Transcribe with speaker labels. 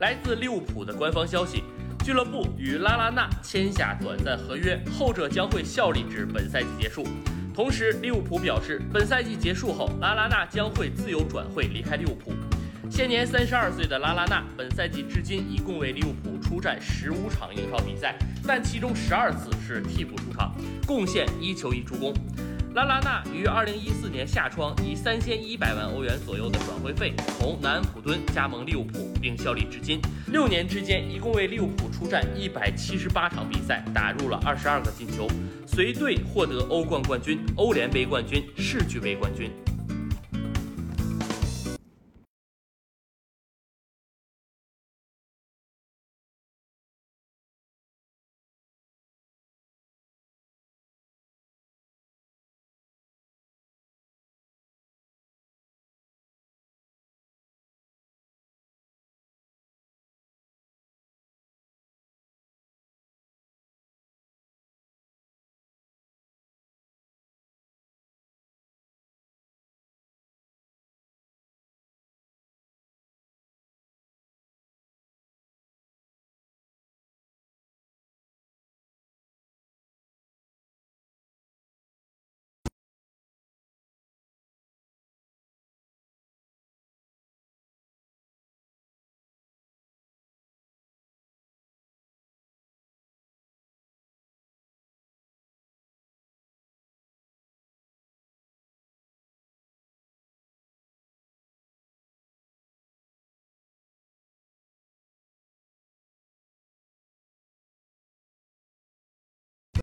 Speaker 1: 来自利物浦的官方消息，俱乐部与拉拉纳签下短暂合约，后者将会效力至本赛季结束。同时，利物浦表示，本赛季结束后，拉拉纳将会自由转会离开利物浦。现年三十二岁的拉拉纳，本赛季至今一共为利物浦出战十五场英超比赛，但其中十二次是替补出场，贡献一球一助攻。拉拉纳于二零一四年夏窗以三千一百万欧元左右的转会费从南安普敦加盟利物浦，并效力至今。六年之间，一共为利物浦出战一百七十八场比赛，打入了二十二个进球，随队获得欧冠冠军、欧联杯冠军、世俱杯冠军。